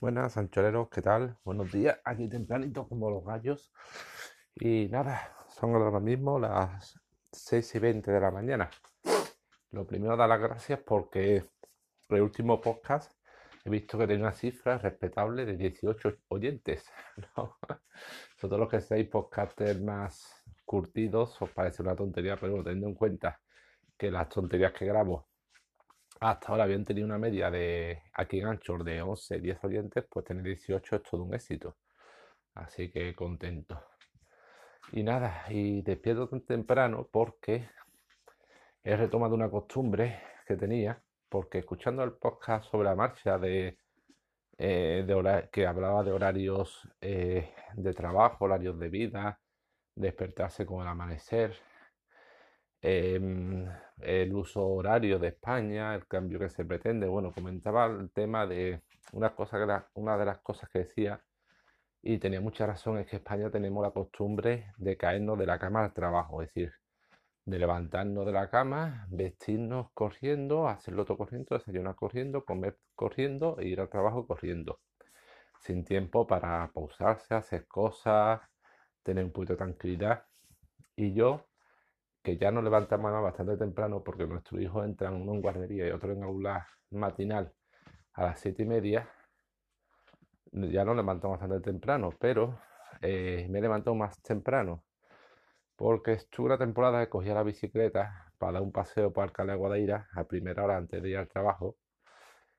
Buenas, anchoreros, ¿qué tal? Buenos días, aquí tempranito como los gallos. Y nada, son ahora mismo las 6 y 20 de la mañana. Lo primero, dar las gracias porque el último podcast he visto que tiene una cifra respetable de 18 oyentes. ¿no? Sobre los que seáis podcasters más curtidos, os parece una tontería, pero teniendo en cuenta que las tonterías que grabo hasta ahora habían tenido una media de aquí en Anchor de 11, 10 oyentes, pues tener 18 es todo un éxito. Así que contento. Y nada, y despierto tan temprano porque he retomado una costumbre que tenía, porque escuchando el podcast sobre la marcha de, eh, que hablaba de horarios eh, de trabajo, horarios de vida, despertarse con el amanecer, Em, el uso horario de España, el cambio que se pretende. Bueno, comentaba el tema de una, cosa una de las cosas que decía, y tenía mucha razón, es que España tenemos la costumbre de caernos de la cama al trabajo, es decir, de levantarnos de la cama, vestirnos corriendo, hacerlo todo corriendo, desayunar corriendo, comer corriendo e ir al trabajo corriendo, sin tiempo para pausarse, hacer cosas, tener un poquito de tranquilidad. Y yo que ya nos levantamos bastante temprano porque nuestro hijo entra uno en guardería y otro en aula matinal a las siete y media, ya nos levantamos bastante temprano, pero eh, me levanto más temprano porque estuve una temporada que cogía la bicicleta para dar un paseo por Alcalá de Guadaira a primera hora antes de ir al trabajo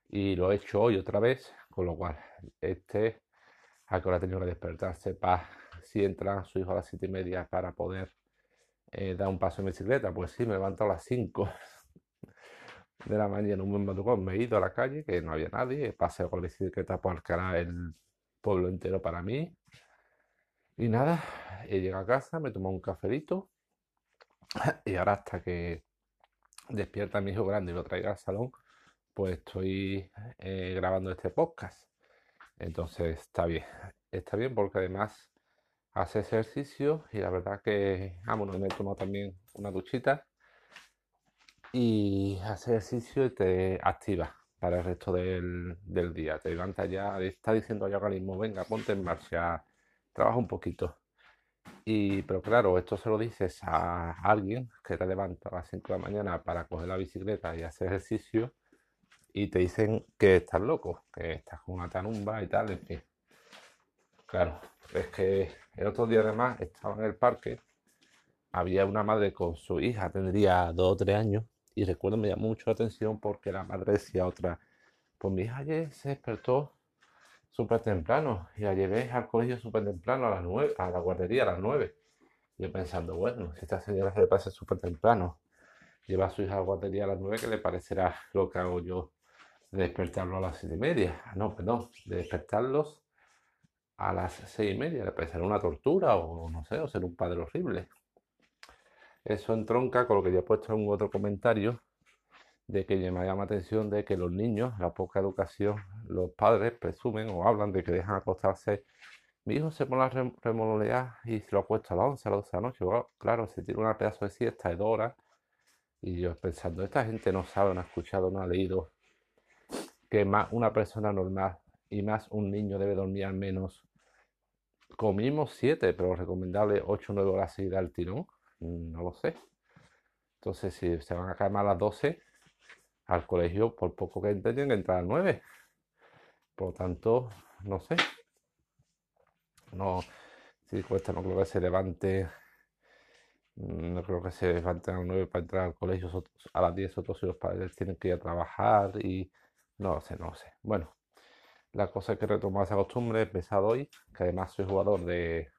y lo he hecho hoy otra vez, con lo cual este a que hora tenido que despertarse para si entra su hijo a las siete y media para poder eh, dar un paso en bicicleta. Pues sí, me levanto a las 5 de la mañana, un buen madrugón, me he ido a la calle, que no había nadie, he paseado con la bicicleta por el pueblo entero para mí. Y nada, he llegado a casa, me tomo un cafelito y ahora hasta que despierta mi hijo grande y lo traiga al salón, pues estoy eh, grabando este podcast. Entonces está bien, está bien porque además hace ejercicio y la verdad que, ah, bueno, me he tomado también una duchita y hace ejercicio y te activa para el resto del, día. Te levanta ya, está diciendo al organismo, venga, ponte en marcha, trabaja un poquito. Y, pero claro, esto se lo dices a alguien que te levanta a las 5 de la mañana para coger la bicicleta y hacer ejercicio y te dicen que estás loco, que estás con una tanumba y tal, en fin. Claro, es que el otro día además estaba en el parque, había una madre con su hija, tendría dos o tres años, y recuerdo me llamó mucho la atención porque la madre decía otra, pues mi hija ayer se despertó súper temprano y la llevé al colegio súper temprano a las nueve, a la guardería a las nueve. Yo pensando, bueno, si esta señora se le parece súper temprano, lleva a su hija a la guardería a las nueve, ¿qué le parecerá lo que hago yo de despertarlo a las siete y media? No, perdón, de despertarlos a las seis y media. Le parecerá una tortura o no sé, o ser un padre horrible. Eso entronca con lo que yo he puesto en un otro comentario de que me llama atención de que los niños, la poca educación, los padres presumen o hablan de que dejan acostarse. Mi hijo se pone a remolonear y se lo ha puesto a las 11, a las 12 de la noche. claro, se tiene una pedazo de siesta de dos horas. Y yo pensando, esta gente no sabe, no ha escuchado, no ha leído que más una persona normal y más un niño debe dormir al menos comimos 7, pero recomendable 8 o 9 horas seguidas al tirón. No lo sé. Entonces, si se van a caer a las 12, al colegio, por poco que entren, que entrar a las 9. Por lo tanto, no sé. No, si cuesta, no creo que se levante. Mm, no creo que se levanten a las 9 para entrar al colegio a las 10 otros si los padres tienen que ir a trabajar y no sé, no sé. Bueno, la cosa es que retomar esa costumbre, he empezado hoy, que además soy jugador de,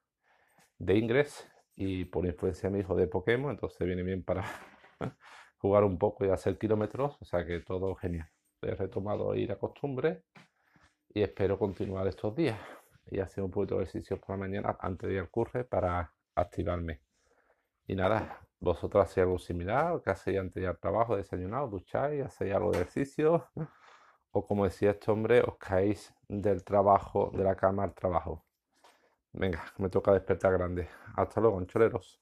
de Ingress y por influencia de mi hijo de Pokémon, entonces viene bien para jugar un poco y hacer kilómetros, o sea que todo genial. He retomado hoy la costumbre y espero continuar estos días y hacer un poquito de ejercicio por la mañana antes de ir al curre para activarme. Y nada, vosotros hacéis algo similar, que hacéis antes de ir al trabajo, desayunado, ducháis, hacéis algo de ejercicio o como decía este hombre, os caéis del trabajo, de la cama al trabajo. Venga, me toca despertar grande. Hasta luego, ancholeros.